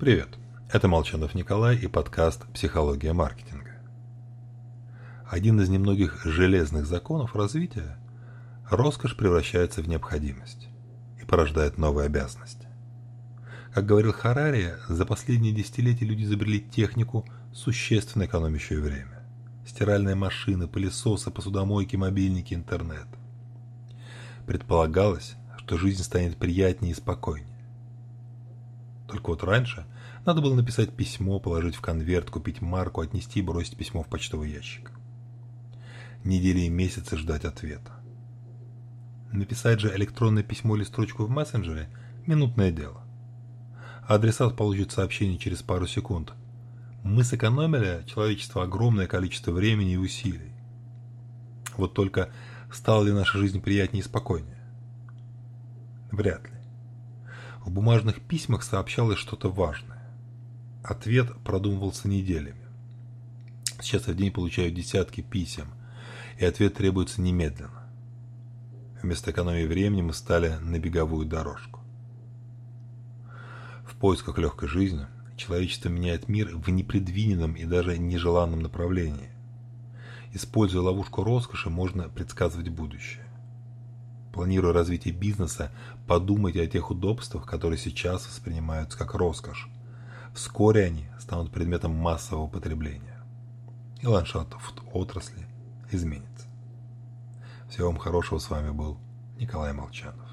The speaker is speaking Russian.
Привет, это Молчанов Николай и подкаст «Психология маркетинга». Один из немногих железных законов развития – роскошь превращается в необходимость и порождает новые обязанности. Как говорил Харари, за последние десятилетия люди изобрели технику, существенно экономящую время. Стиральные машины, пылесосы, посудомойки, мобильники, интернет. Предполагалось, что жизнь станет приятнее и спокойнее. Только раньше надо было написать письмо, положить в конверт, купить марку, отнести и бросить письмо в почтовый ящик. Недели и месяцы ждать ответа. Написать же электронное письмо или строчку в мессенджере – минутное дело. адресат получит сообщение через пару секунд. Мы сэкономили человечество огромное количество времени и усилий. Вот только стала ли наша жизнь приятнее и спокойнее? Вряд ли. В бумажных письмах сообщалось что-то важное. Ответ продумывался неделями. Сейчас я в день получаю десятки писем, и ответ требуется немедленно. Вместо экономии времени мы стали на беговую дорожку. В поисках легкой жизни человечество меняет мир в непредвиденном и даже нежеланном направлении. Используя ловушку роскоши, можно предсказывать будущее. Планируя развитие бизнеса, подумайте о тех удобствах, которые сейчас воспринимаются как роскошь. Вскоре они станут предметом массового потребления. И ландшафт в отрасли изменится. Всего вам хорошего. С вами был Николай Молчанов.